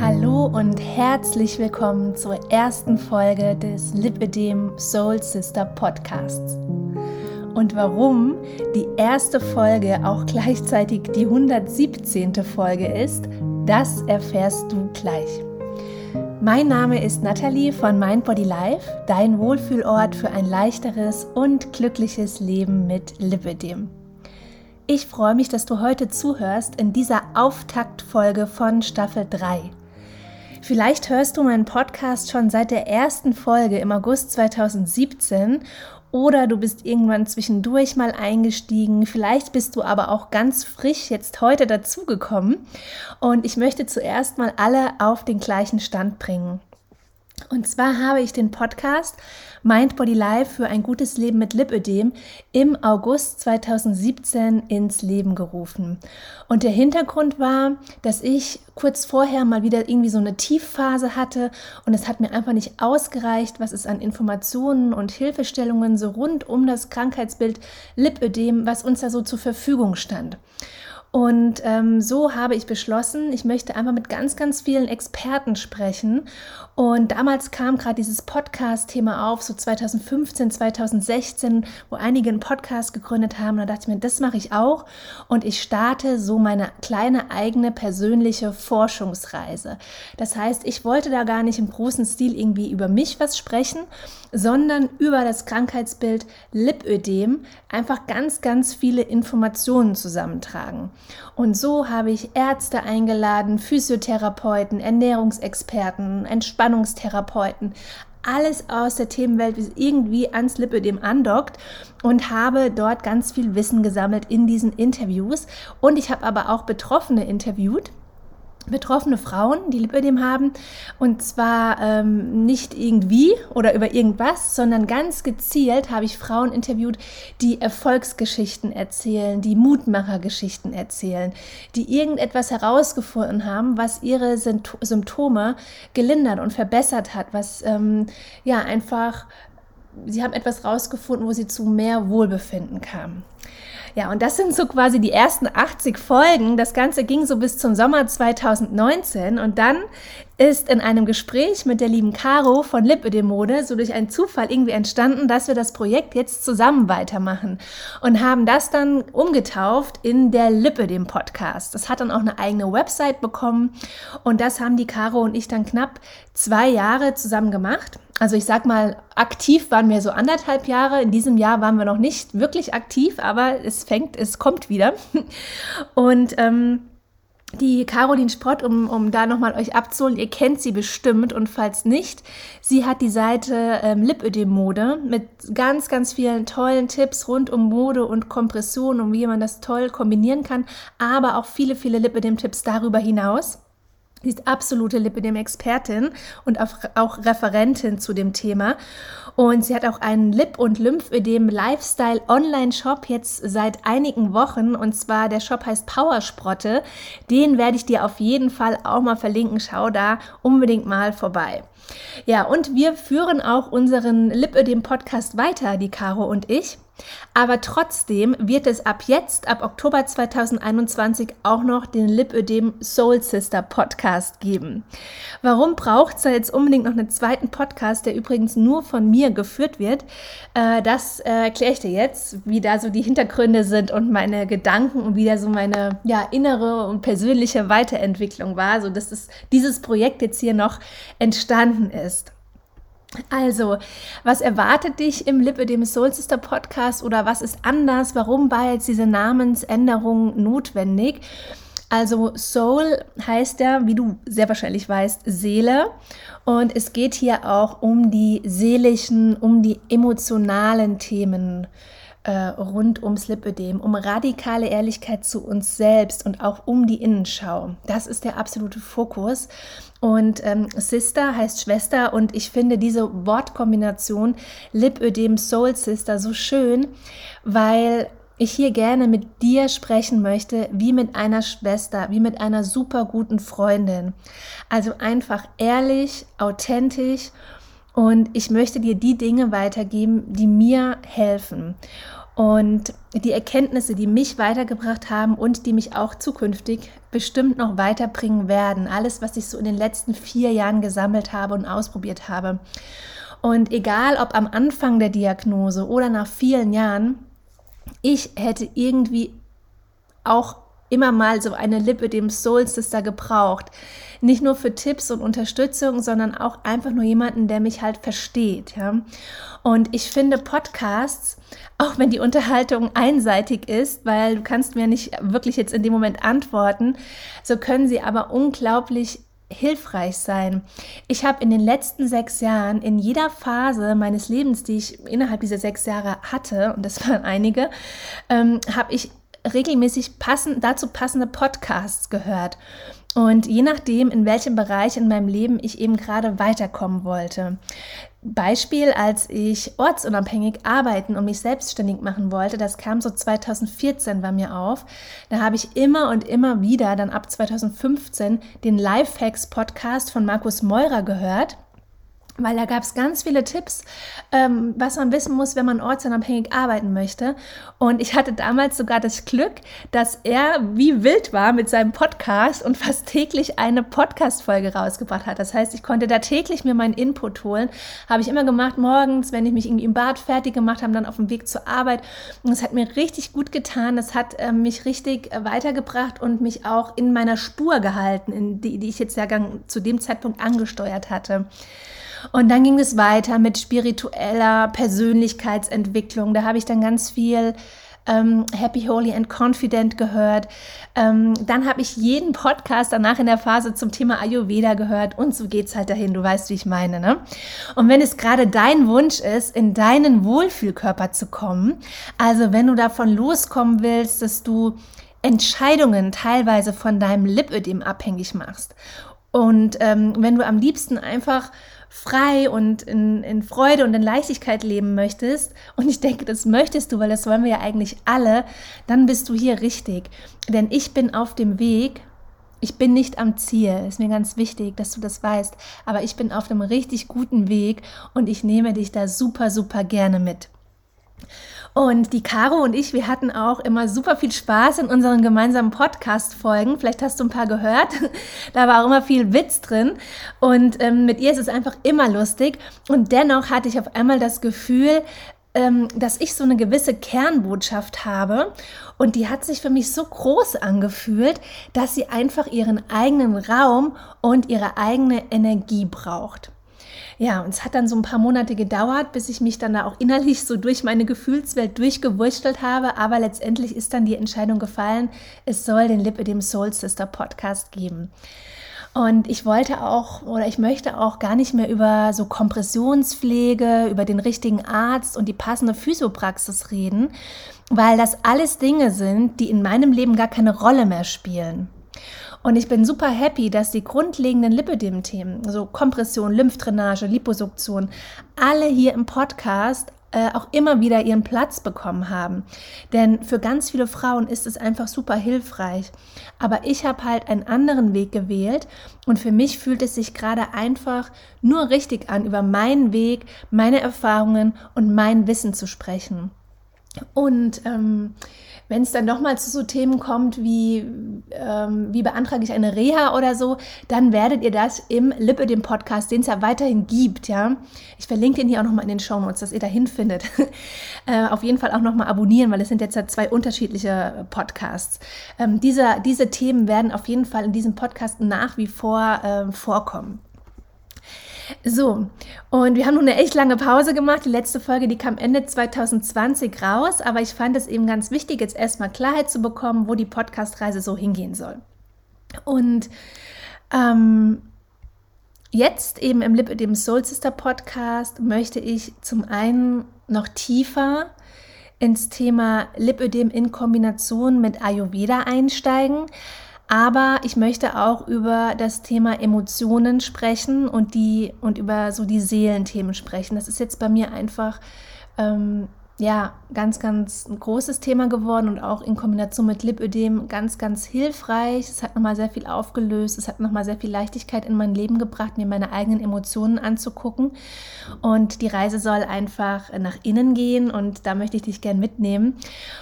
Hallo und herzlich willkommen zur ersten Folge des Lipidem Soul Sister Podcasts. Und warum die erste Folge auch gleichzeitig die 117. Folge ist, das erfährst du gleich. Mein Name ist Nathalie von Mind Body Life, dein Wohlfühlort für ein leichteres und glückliches Leben mit Lipidem. Ich freue mich, dass du heute zuhörst in dieser Auftaktfolge von Staffel 3. Vielleicht hörst du meinen Podcast schon seit der ersten Folge im August 2017 oder du bist irgendwann zwischendurch mal eingestiegen. Vielleicht bist du aber auch ganz frisch jetzt heute dazugekommen. Und ich möchte zuerst mal alle auf den gleichen Stand bringen. Und zwar habe ich den Podcast Mind Body Life für ein gutes Leben mit Lipödem im August 2017 ins Leben gerufen. Und der Hintergrund war, dass ich kurz vorher mal wieder irgendwie so eine Tiefphase hatte und es hat mir einfach nicht ausgereicht, was es an Informationen und Hilfestellungen so rund um das Krankheitsbild Lipödem, was uns da so zur Verfügung stand. Und ähm, so habe ich beschlossen, ich möchte einfach mit ganz, ganz vielen Experten sprechen. Und damals kam gerade dieses Podcast-Thema auf, so 2015, 2016, wo einige einen Podcast gegründet haben. Und da dachte ich mir, das mache ich auch. Und ich starte so meine kleine eigene persönliche Forschungsreise. Das heißt, ich wollte da gar nicht im großen Stil irgendwie über mich was sprechen, sondern über das Krankheitsbild Lipödem einfach ganz, ganz viele Informationen zusammentragen. Und so habe ich Ärzte eingeladen, Physiotherapeuten, Ernährungsexperten, Entspannungstherapeuten, alles aus der Themenwelt, wie irgendwie ans Lipödem andockt und habe dort ganz viel Wissen gesammelt in diesen Interviews. Und ich habe aber auch Betroffene interviewt betroffene Frauen, die Lipödem haben. Und zwar ähm, nicht irgendwie oder über irgendwas, sondern ganz gezielt habe ich Frauen interviewt, die Erfolgsgeschichten erzählen, die Mutmachergeschichten erzählen, die irgendetwas herausgefunden haben, was ihre Symptome gelindert und verbessert hat, was ähm, ja einfach, sie haben etwas herausgefunden, wo sie zu mehr Wohlbefinden kamen. Ja, und das sind so quasi die ersten 80 Folgen. Das Ganze ging so bis zum Sommer 2019 und dann ist in einem Gespräch mit der lieben Caro von Lipödem-Mode so durch einen Zufall irgendwie entstanden, dass wir das Projekt jetzt zusammen weitermachen und haben das dann umgetauft in der Lipödem-Podcast. Das hat dann auch eine eigene Website bekommen und das haben die Caro und ich dann knapp zwei Jahre zusammen gemacht. Also ich sag mal, aktiv waren wir so anderthalb Jahre. In diesem Jahr waren wir noch nicht wirklich aktiv, aber es fängt, es kommt wieder. Und ähm, die Caroline Sprott, um, um da nochmal euch abzuholen, ihr kennt sie bestimmt und falls nicht, sie hat die Seite ähm, Lipödem-Mode mit ganz, ganz vielen tollen Tipps rund um Mode und Kompression und wie man das toll kombinieren kann, aber auch viele, viele Lipödem-Tipps darüber hinaus. Sie ist absolute Lipidem-Expertin und auch Referentin zu dem Thema. Und sie hat auch einen Lip- und Lymphödem Lifestyle Online-Shop jetzt seit einigen Wochen. Und zwar der Shop heißt Powersprotte. Den werde ich dir auf jeden Fall auch mal verlinken. Schau da unbedingt mal vorbei. Ja, und wir führen auch unseren Lipödem-Podcast weiter, die Caro und ich. Aber trotzdem wird es ab jetzt, ab Oktober 2021, auch noch den Lipödem Soul Sister Podcast geben. Warum braucht es da jetzt unbedingt noch einen zweiten Podcast, der übrigens nur von mir geführt wird? Äh, das äh, erkläre ich dir jetzt, wie da so die Hintergründe sind und meine Gedanken und wie da so meine ja, innere und persönliche Weiterentwicklung war, so dass es, dieses Projekt jetzt hier noch entstanden ist. Also, was erwartet dich im Lipödem Soul Sister Podcast oder was ist anders? Warum war jetzt diese Namensänderung notwendig? Also Soul heißt ja, wie du sehr wahrscheinlich weißt, Seele. Und es geht hier auch um die seelischen, um die emotionalen Themen äh, rund ums Lipödem, um radikale Ehrlichkeit zu uns selbst und auch um die Innenschau. Das ist der absolute Fokus. Und ähm, Sister heißt Schwester und ich finde diese Wortkombination Lipödem Soul Sister so schön, weil ich hier gerne mit dir sprechen möchte, wie mit einer Schwester, wie mit einer super guten Freundin. Also einfach ehrlich, authentisch Und ich möchte dir die Dinge weitergeben, die mir helfen. Und die Erkenntnisse, die mich weitergebracht haben und die mich auch zukünftig bestimmt noch weiterbringen werden. Alles, was ich so in den letzten vier Jahren gesammelt habe und ausprobiert habe. Und egal ob am Anfang der Diagnose oder nach vielen Jahren, ich hätte irgendwie auch immer mal so eine Lippe dem Soul Sister gebraucht. Nicht nur für Tipps und Unterstützung, sondern auch einfach nur jemanden, der mich halt versteht. Ja? Und ich finde Podcasts, auch wenn die Unterhaltung einseitig ist, weil du kannst mir nicht wirklich jetzt in dem Moment antworten, so können sie aber unglaublich hilfreich sein. Ich habe in den letzten sechs Jahren in jeder Phase meines Lebens, die ich innerhalb dieser sechs Jahre hatte, und das waren einige, ähm, habe ich regelmäßig passend, dazu passende Podcasts gehört. Und je nachdem, in welchem Bereich in meinem Leben ich eben gerade weiterkommen wollte. Beispiel, als ich ortsunabhängig arbeiten und mich selbstständig machen wollte, das kam so 2014 bei mir auf. Da habe ich immer und immer wieder dann ab 2015 den Lifehacks Podcast von Markus Meurer gehört weil da gab es ganz viele Tipps, ähm, was man wissen muss, wenn man ortsunabhängig arbeiten möchte. Und ich hatte damals sogar das Glück, dass er wie wild war mit seinem Podcast und fast täglich eine Podcast-Folge rausgebracht hat. Das heißt, ich konnte da täglich mir meinen Input holen. Habe ich immer gemacht, morgens, wenn ich mich irgendwie im Bad fertig gemacht habe, dann auf dem Weg zur Arbeit. Und es hat mir richtig gut getan. Es hat äh, mich richtig äh, weitergebracht und mich auch in meiner Spur gehalten, in die, die ich jetzt ja zu dem Zeitpunkt angesteuert hatte. Und dann ging es weiter mit spiritueller Persönlichkeitsentwicklung. Da habe ich dann ganz viel ähm, Happy, Holy and Confident gehört. Ähm, dann habe ich jeden Podcast danach in der Phase zum Thema Ayurveda gehört und so geht es halt dahin. Du weißt, wie ich meine. Ne? Und wenn es gerade dein Wunsch ist, in deinen Wohlfühlkörper zu kommen, also wenn du davon loskommen willst, dass du Entscheidungen teilweise von deinem Lipödem abhängig machst und ähm, wenn du am liebsten einfach frei und in, in Freude und in Leichtigkeit leben möchtest, und ich denke, das möchtest du, weil das wollen wir ja eigentlich alle, dann bist du hier richtig. Denn ich bin auf dem Weg, ich bin nicht am Ziel, ist mir ganz wichtig, dass du das weißt, aber ich bin auf einem richtig guten Weg und ich nehme dich da super, super gerne mit. Und die Caro und ich, wir hatten auch immer super viel Spaß in unseren gemeinsamen Podcast-Folgen. Vielleicht hast du ein paar gehört. Da war auch immer viel Witz drin. Und ähm, mit ihr ist es einfach immer lustig. Und dennoch hatte ich auf einmal das Gefühl, ähm, dass ich so eine gewisse Kernbotschaft habe. Und die hat sich für mich so groß angefühlt, dass sie einfach ihren eigenen Raum und ihre eigene Energie braucht. Ja, und es hat dann so ein paar Monate gedauert, bis ich mich dann da auch innerlich so durch meine Gefühlswelt durchgewurschtelt habe. Aber letztendlich ist dann die Entscheidung gefallen, es soll den Lip dem Soul Sister Podcast geben. Und ich wollte auch oder ich möchte auch gar nicht mehr über so Kompressionspflege, über den richtigen Arzt und die passende Physiopraxis reden, weil das alles Dinge sind, die in meinem Leben gar keine Rolle mehr spielen. Und ich bin super happy, dass die grundlegenden Lipödem-Themen, also Kompression, Lymphdrainage, Liposuktion, alle hier im Podcast äh, auch immer wieder ihren Platz bekommen haben. Denn für ganz viele Frauen ist es einfach super hilfreich. Aber ich habe halt einen anderen Weg gewählt und für mich fühlt es sich gerade einfach nur richtig an, über meinen Weg, meine Erfahrungen und mein Wissen zu sprechen. Und ähm, wenn es dann nochmal zu so Themen kommt wie, ähm, wie beantrage ich eine Reha oder so, dann werdet ihr das im Lippe, dem Podcast, den es ja weiterhin gibt, ja. Ich verlinke den hier auch nochmal in den Show Notes, dass ihr dahin findet. äh, auf jeden Fall auch nochmal abonnieren, weil es sind jetzt ja zwei unterschiedliche Podcasts. Ähm, diese, diese Themen werden auf jeden Fall in diesem Podcast nach wie vor äh, vorkommen. So, und wir haben nun eine echt lange Pause gemacht. Die letzte Folge, die kam Ende 2020 raus, aber ich fand es eben ganz wichtig, jetzt erstmal Klarheit zu bekommen, wo die Podcast-Reise so hingehen soll. Und ähm, jetzt eben im Lip dem Soul Sister Podcast möchte ich zum einen noch tiefer ins Thema Lipödem in Kombination mit Ayurveda einsteigen. Aber ich möchte auch über das Thema Emotionen sprechen und die und über so die Seelenthemen sprechen. Das ist jetzt bei mir einfach ähm, ja, ganz, ganz ein großes Thema geworden und auch in Kombination mit Lipödem ganz, ganz hilfreich. Es hat nochmal sehr viel aufgelöst, es hat nochmal sehr viel Leichtigkeit in mein Leben gebracht, mir meine eigenen Emotionen anzugucken. Und die Reise soll einfach nach innen gehen und da möchte ich dich gern mitnehmen.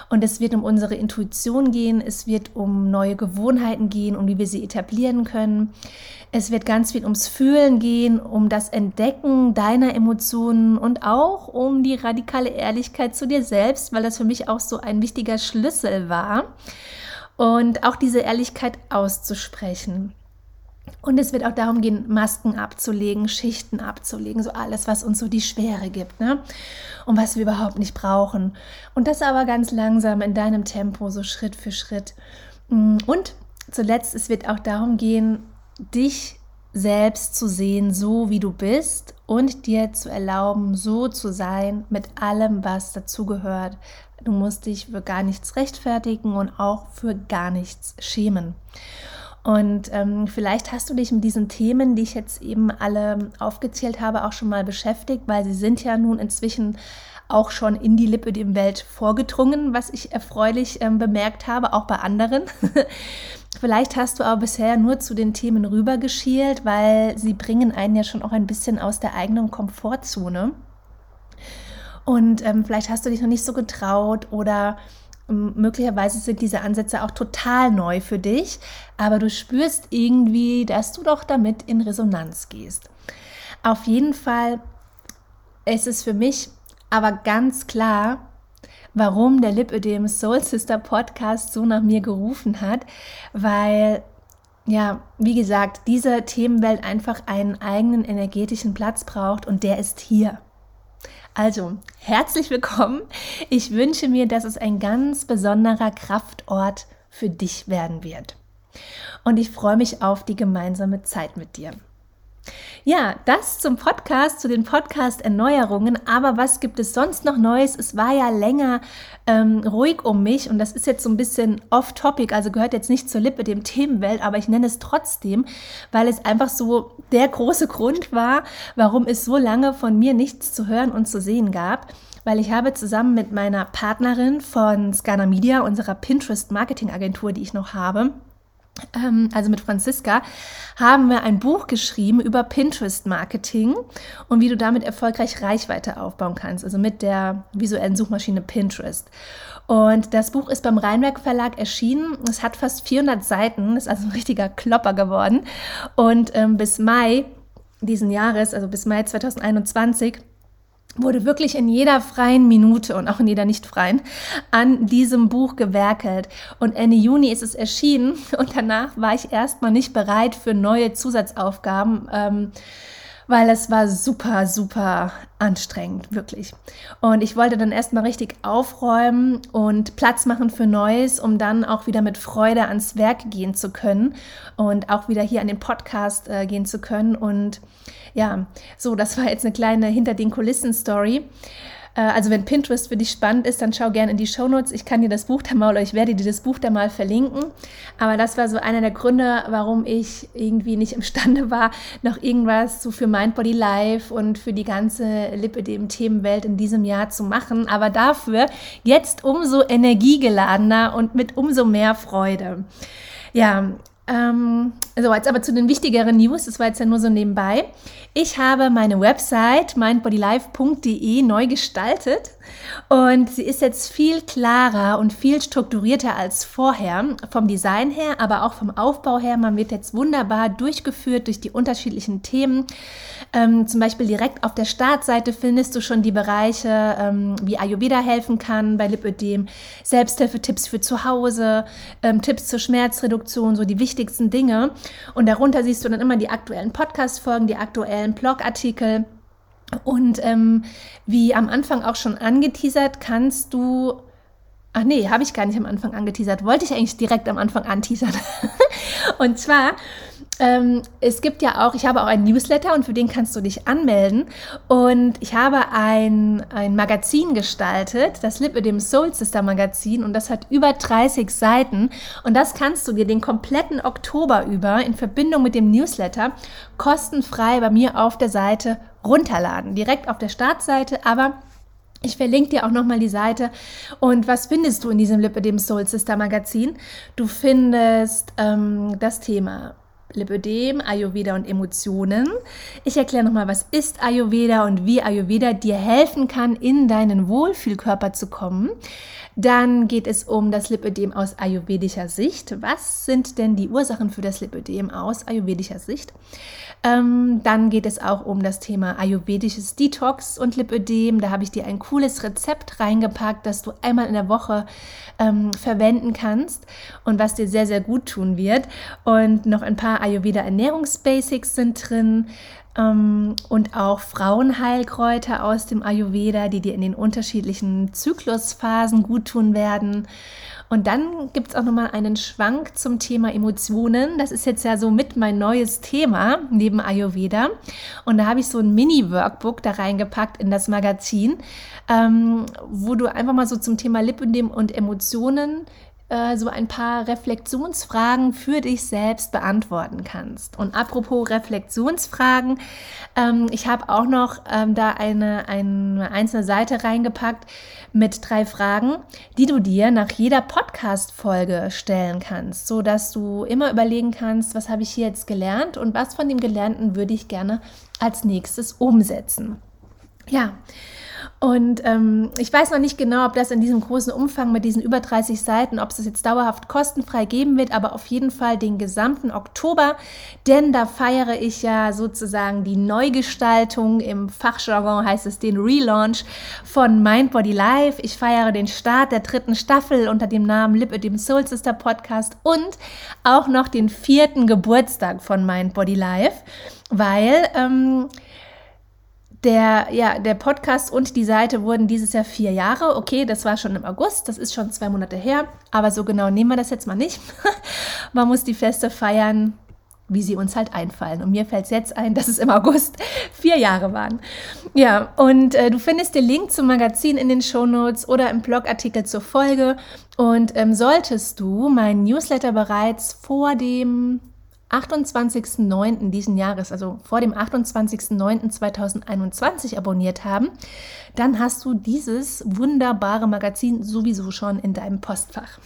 Und es wird um unsere Intuition gehen, es wird um neue Gewohnheiten gehen, um wie wir sie etablieren können. Es wird ganz viel ums Fühlen gehen, um das Entdecken deiner Emotionen und auch um die radikale Ehrlichkeit zu dir selbst, weil das für mich auch so ein wichtiger Schlüssel war. Und auch diese Ehrlichkeit auszusprechen. Und es wird auch darum gehen, Masken abzulegen, Schichten abzulegen, so alles, was uns so die Schwere gibt, ne? Und was wir überhaupt nicht brauchen. Und das aber ganz langsam in deinem Tempo, so Schritt für Schritt. Und zuletzt, es wird auch darum gehen, dich selbst zu sehen, so wie du bist und dir zu erlauben, so zu sein mit allem, was dazugehört. Du musst dich für gar nichts rechtfertigen und auch für gar nichts schämen. Und ähm, vielleicht hast du dich mit diesen Themen, die ich jetzt eben alle aufgezählt habe, auch schon mal beschäftigt, weil sie sind ja nun inzwischen auch schon in die Lipödem-Welt vorgedrungen, was ich erfreulich ähm, bemerkt habe, auch bei anderen. Vielleicht hast du aber bisher nur zu den Themen rübergeschielt, weil sie bringen einen ja schon auch ein bisschen aus der eigenen Komfortzone. Und ähm, vielleicht hast du dich noch nicht so getraut oder ähm, möglicherweise sind diese Ansätze auch total neu für dich, aber du spürst irgendwie, dass du doch damit in Resonanz gehst. Auf jeden Fall ist es für mich aber ganz klar, warum der Lipödem Soul Sister Podcast so nach mir gerufen hat, weil ja, wie gesagt, diese Themenwelt einfach einen eigenen energetischen Platz braucht und der ist hier. Also, herzlich willkommen. Ich wünsche mir, dass es ein ganz besonderer Kraftort für dich werden wird. Und ich freue mich auf die gemeinsame Zeit mit dir. Ja, das zum Podcast, zu den Podcast-Erneuerungen. Aber was gibt es sonst noch Neues? Es war ja länger ähm, ruhig um mich und das ist jetzt so ein bisschen off-topic, also gehört jetzt nicht zur Lippe, dem Themenwelt, aber ich nenne es trotzdem, weil es einfach so der große Grund war, warum es so lange von mir nichts zu hören und zu sehen gab weil ich habe zusammen mit meiner Partnerin von Scana Media, unserer Pinterest-Marketing-Agentur, die ich noch habe, also mit Franziska, haben wir ein Buch geschrieben über Pinterest-Marketing und wie du damit erfolgreich Reichweite aufbauen kannst, also mit der visuellen Suchmaschine Pinterest. Und das Buch ist beim Rheinwerk Verlag erschienen. Es hat fast 400 Seiten, ist also ein richtiger Klopper geworden. Und ähm, bis Mai diesen Jahres, also bis Mai 2021, wurde wirklich in jeder freien Minute und auch in jeder nicht freien an diesem Buch gewerkelt. Und Ende Juni ist es erschienen und danach war ich erstmal nicht bereit für neue Zusatzaufgaben. Ähm, weil es war super, super anstrengend, wirklich. Und ich wollte dann erstmal richtig aufräumen und Platz machen für Neues, um dann auch wieder mit Freude ans Werk gehen zu können und auch wieder hier an den Podcast äh, gehen zu können. Und ja, so, das war jetzt eine kleine Hinter den Kulissen Story. Äh, also wenn Pinterest für dich spannend ist, dann schau gerne in die Shownotes. Ich kann dir das Buch da mal oder ich werde dir das Buch da mal verlinken. Aber das war so einer der Gründe, warum ich irgendwie nicht imstande war, noch irgendwas so für Mind Body Life und für die ganze Lipidem-Themenwelt in diesem Jahr zu machen. Aber dafür jetzt umso energiegeladener und mit umso mehr Freude. Ja, ähm, so, jetzt aber zu den wichtigeren News, das war jetzt ja nur so nebenbei. Ich habe meine Website mindbodylife.de neu gestaltet und sie ist jetzt viel klarer und viel strukturierter als vorher, vom Design her, aber auch vom Aufbau her. Man wird jetzt wunderbar durchgeführt durch die unterschiedlichen Themen. Ähm, zum Beispiel direkt auf der Startseite findest du schon die Bereiche, ähm, wie Ayurveda helfen kann bei Lipödem, Selbsthilfetipps für zu Hause, ähm, Tipps zur Schmerzreduktion, so die wichtigsten Dinge. Und darunter siehst du dann immer die aktuellen Podcast-Folgen, die aktuellen Blogartikel. Und ähm, wie am Anfang auch schon angeteasert, kannst du. Ach nee, habe ich gar nicht am Anfang angeteasert. Wollte ich eigentlich direkt am Anfang anteasern. und zwar ähm, es gibt ja auch, ich habe auch einen Newsletter und für den kannst du dich anmelden. Und ich habe ein, ein Magazin gestaltet, das Lip dem Soul Sister Magazin, und das hat über 30 Seiten. Und das kannst du dir den kompletten Oktober über in Verbindung mit dem Newsletter kostenfrei bei mir auf der Seite runterladen. Direkt auf der Startseite, aber Ich verlinke dir auch nochmal die Seite. Und was findest du in diesem Lipidem Soul Sister Magazin? Du findest ähm, das Thema Lipödem, Ayurveda und Emotionen. Ich erkläre nochmal, was ist Ayurveda und wie Ayurveda dir helfen kann, in deinen Wohlfühlkörper zu kommen. Dann geht es um das Lipödem aus ayurvedischer Sicht. Was sind denn die Ursachen für das Lipödem aus ayurvedischer Sicht? Ähm, dann geht es auch um das Thema ayurvedisches Detox und Lipödem. Da habe ich dir ein cooles Rezept reingepackt, das du einmal in der Woche ähm, verwenden kannst und was dir sehr, sehr gut tun wird. Und noch ein paar Ayurveda Ernährungsbasics sind drin und auch Frauenheilkräuter aus dem Ayurveda, die dir in den unterschiedlichen Zyklusphasen gut tun werden. Und dann gibt es auch nochmal einen Schwank zum Thema Emotionen. Das ist jetzt ja so mit mein neues Thema neben Ayurveda. Und da habe ich so ein Mini-Workbook da reingepackt in das Magazin, ähm, wo du einfach mal so zum Thema Lipödem und Emotionen äh, so ein paar Reflexionsfragen für dich selbst beantworten kannst. Und apropos Reflexionsfragen, ähm, ich habe auch noch ähm, da eine, eine einzelne Seite reingepackt mit drei Fragen, die du dir nach jeder Podcast-Folge stellen kannst, so dass du immer überlegen kannst, was habe ich hier jetzt gelernt und was von dem Gelernten würde ich gerne als nächstes umsetzen. Ja, und ähm, ich weiß noch nicht genau, ob das in diesem großen Umfang mit diesen über 30 Seiten, ob es das jetzt dauerhaft kostenfrei geben wird, aber auf jeden Fall den gesamten Oktober, denn da feiere ich ja sozusagen die Neugestaltung. Im Fachjargon heißt es den Relaunch von Mind Body Life. Ich feiere den Start der dritten Staffel unter dem Namen Lip dem Soul Sister Podcast und auch noch den vierten Geburtstag von Mind Body Life, weil ähm, der, ja, der Podcast und die Seite wurden dieses Jahr vier Jahre. Okay, das war schon im August, das ist schon zwei Monate her, aber so genau nehmen wir das jetzt mal nicht. Man muss die Feste feiern, wie sie uns halt einfallen. Und mir fällt es jetzt ein, dass es im August vier Jahre waren. Ja, und äh, du findest den Link zum Magazin in den Shownotes oder im Blogartikel zur Folge. Und ähm, solltest du meinen Newsletter bereits vor dem 28.09. diesen Jahres, also vor dem 28.09.2021 abonniert haben, dann hast du dieses wunderbare Magazin sowieso schon in deinem Postfach.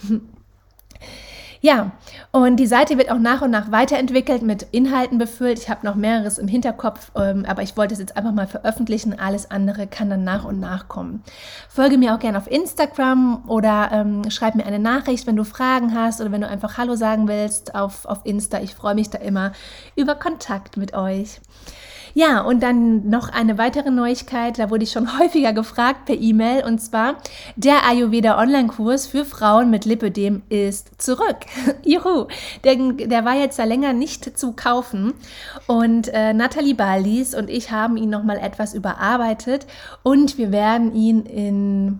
Ja, und die Seite wird auch nach und nach weiterentwickelt, mit Inhalten befüllt. Ich habe noch mehreres im Hinterkopf, ähm, aber ich wollte es jetzt einfach mal veröffentlichen. Alles andere kann dann nach und nach kommen. Folge mir auch gerne auf Instagram oder ähm, schreib mir eine Nachricht, wenn du Fragen hast oder wenn du einfach Hallo sagen willst auf, auf Insta. Ich freue mich da immer über Kontakt mit euch. Ja, und dann noch eine weitere Neuigkeit, da wurde ich schon häufiger gefragt per E-Mail, und zwar der Ayurveda Online-Kurs für Frauen mit Lipödem ist zurück. Juhu, der, der war jetzt da länger nicht zu kaufen und äh, Nathalie Baldis und ich haben ihn nochmal etwas überarbeitet und wir werden ihn in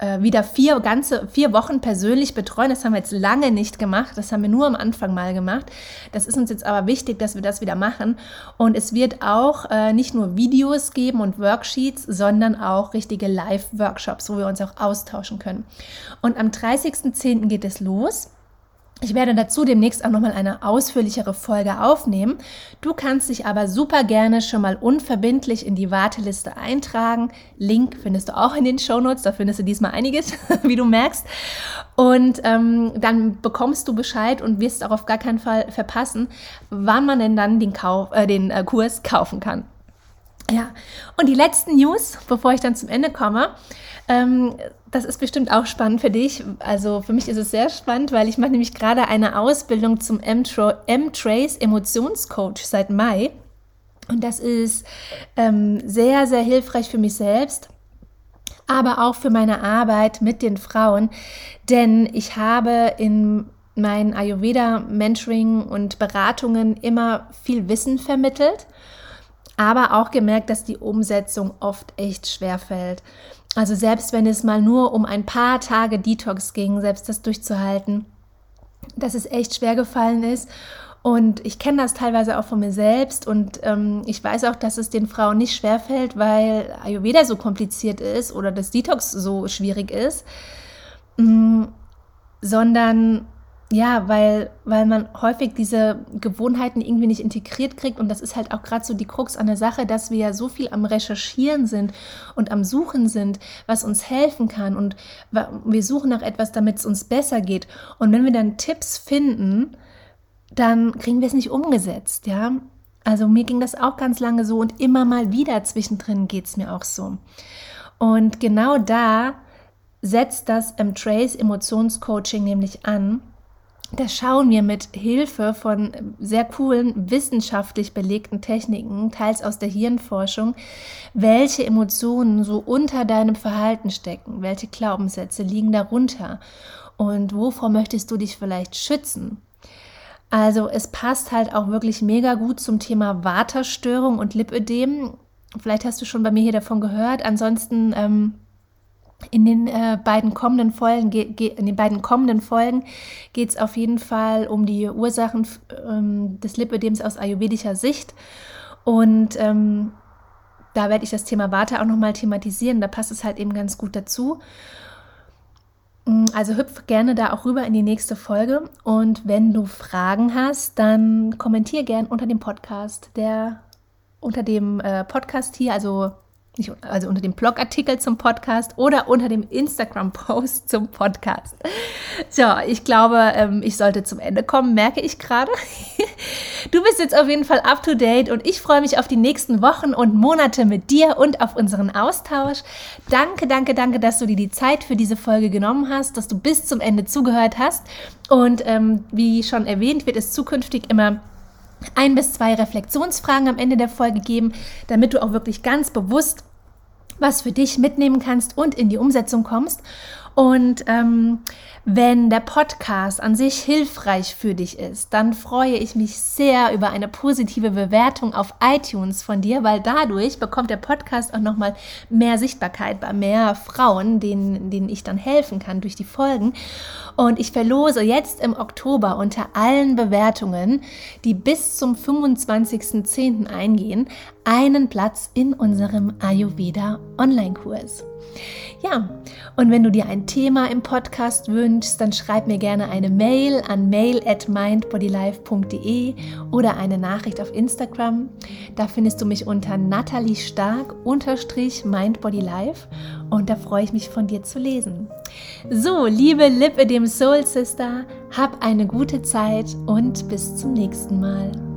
äh, wieder vier ganze vier Wochen persönlich betreuen. Das haben wir jetzt lange nicht gemacht. Das haben wir nur am Anfang mal gemacht. Das ist uns jetzt aber wichtig, dass wir das wieder machen. Und es wird auch äh, nicht nur Videos geben und Worksheets, sondern auch richtige Live-Workshops, wo wir uns auch austauschen können. Und am 30.10. geht es los. Ich werde dazu demnächst auch nochmal eine ausführlichere Folge aufnehmen. Du kannst dich aber super gerne schon mal unverbindlich in die Warteliste eintragen. Link findest du auch in den Shownotes, da findest du diesmal einiges, wie du merkst. Und ähm, dann bekommst du Bescheid und wirst auch auf gar keinen Fall verpassen, wann man denn dann den, Kauf, äh, den äh, Kurs kaufen kann. Ja, und die letzten News, bevor ich dann zum Ende komme. Ähm, das ist bestimmt auch spannend für dich. Also für mich ist es sehr spannend, weil ich mache nämlich gerade eine Ausbildung zum M-Trace Emotionscoach seit Mai. Und das ist ähm, sehr, sehr hilfreich für mich selbst, aber auch für meine Arbeit mit den Frauen. Denn ich habe in meinen Ayurveda-Mentoring und Beratungen immer viel Wissen vermittelt, aber auch gemerkt, dass die Umsetzung oft echt schwer fällt. Also selbst wenn es mal nur um ein paar Tage Detox ging, selbst das durchzuhalten, dass es echt schwer gefallen ist. Und ich kenne das teilweise auch von mir selbst und ähm, ich weiß auch, dass es den Frauen nicht schwer fällt, weil Ayurveda so kompliziert ist oder das Detox so schwierig ist, mh, mm, sondern ja, weil, weil man häufig diese Gewohnheiten irgendwie nicht integriert kriegt. Und das ist halt auch gerade so die Krux an der Sache, dass wir ja so viel am Recherchieren sind und am Suchen sind, was uns helfen kann. Und wir suchen nach etwas, damit es uns besser geht. Und wenn wir dann Tipps finden, dann kriegen wir es nicht umgesetzt, ja. Also mir ging das auch ganz lange so und immer mal wieder zwischendrin geht es mir auch so. Und genau da setzt das M-Trace Emotionscoaching nämlich an da schauen wir mit Hilfe von sehr coolen wissenschaftlich belegten Techniken, teils aus der Hirnforschung, welche Emotionen so unter deinem Verhalten stecken, welche Glaubenssätze liegen darunter und wovor möchtest du dich vielleicht schützen. Also es passt halt auch wirklich mega gut zum Thema Waterstörung und Lipödem. Vielleicht hast du schon bei mir hier davon gehört. Ansonsten ähm, in den äh, beiden kommenden Folgen, in den beiden kommenden Folgen geht es auf jeden Fall um die Ursachen ähm, des Lipödems aus ayurvedischer Sicht. Und ähm, da werde ich das Thema Vata auch nochmal thematisieren. Da passt es halt eben ganz gut dazu. Mm, also hüpf gerne da auch rüber in die nächste Folge. Und wenn du Fragen hast, dann kommentier gern unter dem Podcast, der unter dem äh, Podcast hier, also also unter dem Blogartikel zum Podcast oder unter dem Instagram-Post zum Podcast. So, ich glaube, ähm, ich sollte zum Ende kommen, merke ich gerade. Du bist jetzt auf jeden Fall up to date und ich freue mich auf die nächsten Wochen und Monate mit dir und auf unseren Austausch. Danke, danke, danke, dass du dir die Zeit für diese Folge genommen hast, dass du bis zum Ende zugehört hast. Und ähm, wie schon erwähnt, wird es zukünftig immer ein bis zwei Reflexionsfragen am Ende der Folge geben, damit du auch wirklich ganz bewusst was für dich mitnehmen kannst und in die Umsetzung kommst. Und ähm, wenn der Podcast an sich hilfreich für dich ist, dann freue ich mich sehr über eine positive Bewertung auf iTunes von dir, weil dadurch bekommt der Podcast auch nochmal mehr Sichtbarkeit bei mehr Frauen, denen, denen ich dann helfen kann durch die Folgen. Und ich verlose jetzt im Oktober unter allen Bewertungen, die bis zum 25.10. eingehen, einen Platz in unserem Ayurveda Online-Kurs. Ja, und wenn du dir ein Thema im Podcast wünschst, dann schreib mir gerne eine Mail an mail at mindbodylife.de oder eine Nachricht auf Instagram. Da findest du mich unter Natalie Stark unterstrich mindbodylife und da freue ich mich von dir zu lesen. So, liebe Lippe dem Soul Sister, hab eine gute Zeit und bis zum nächsten Mal.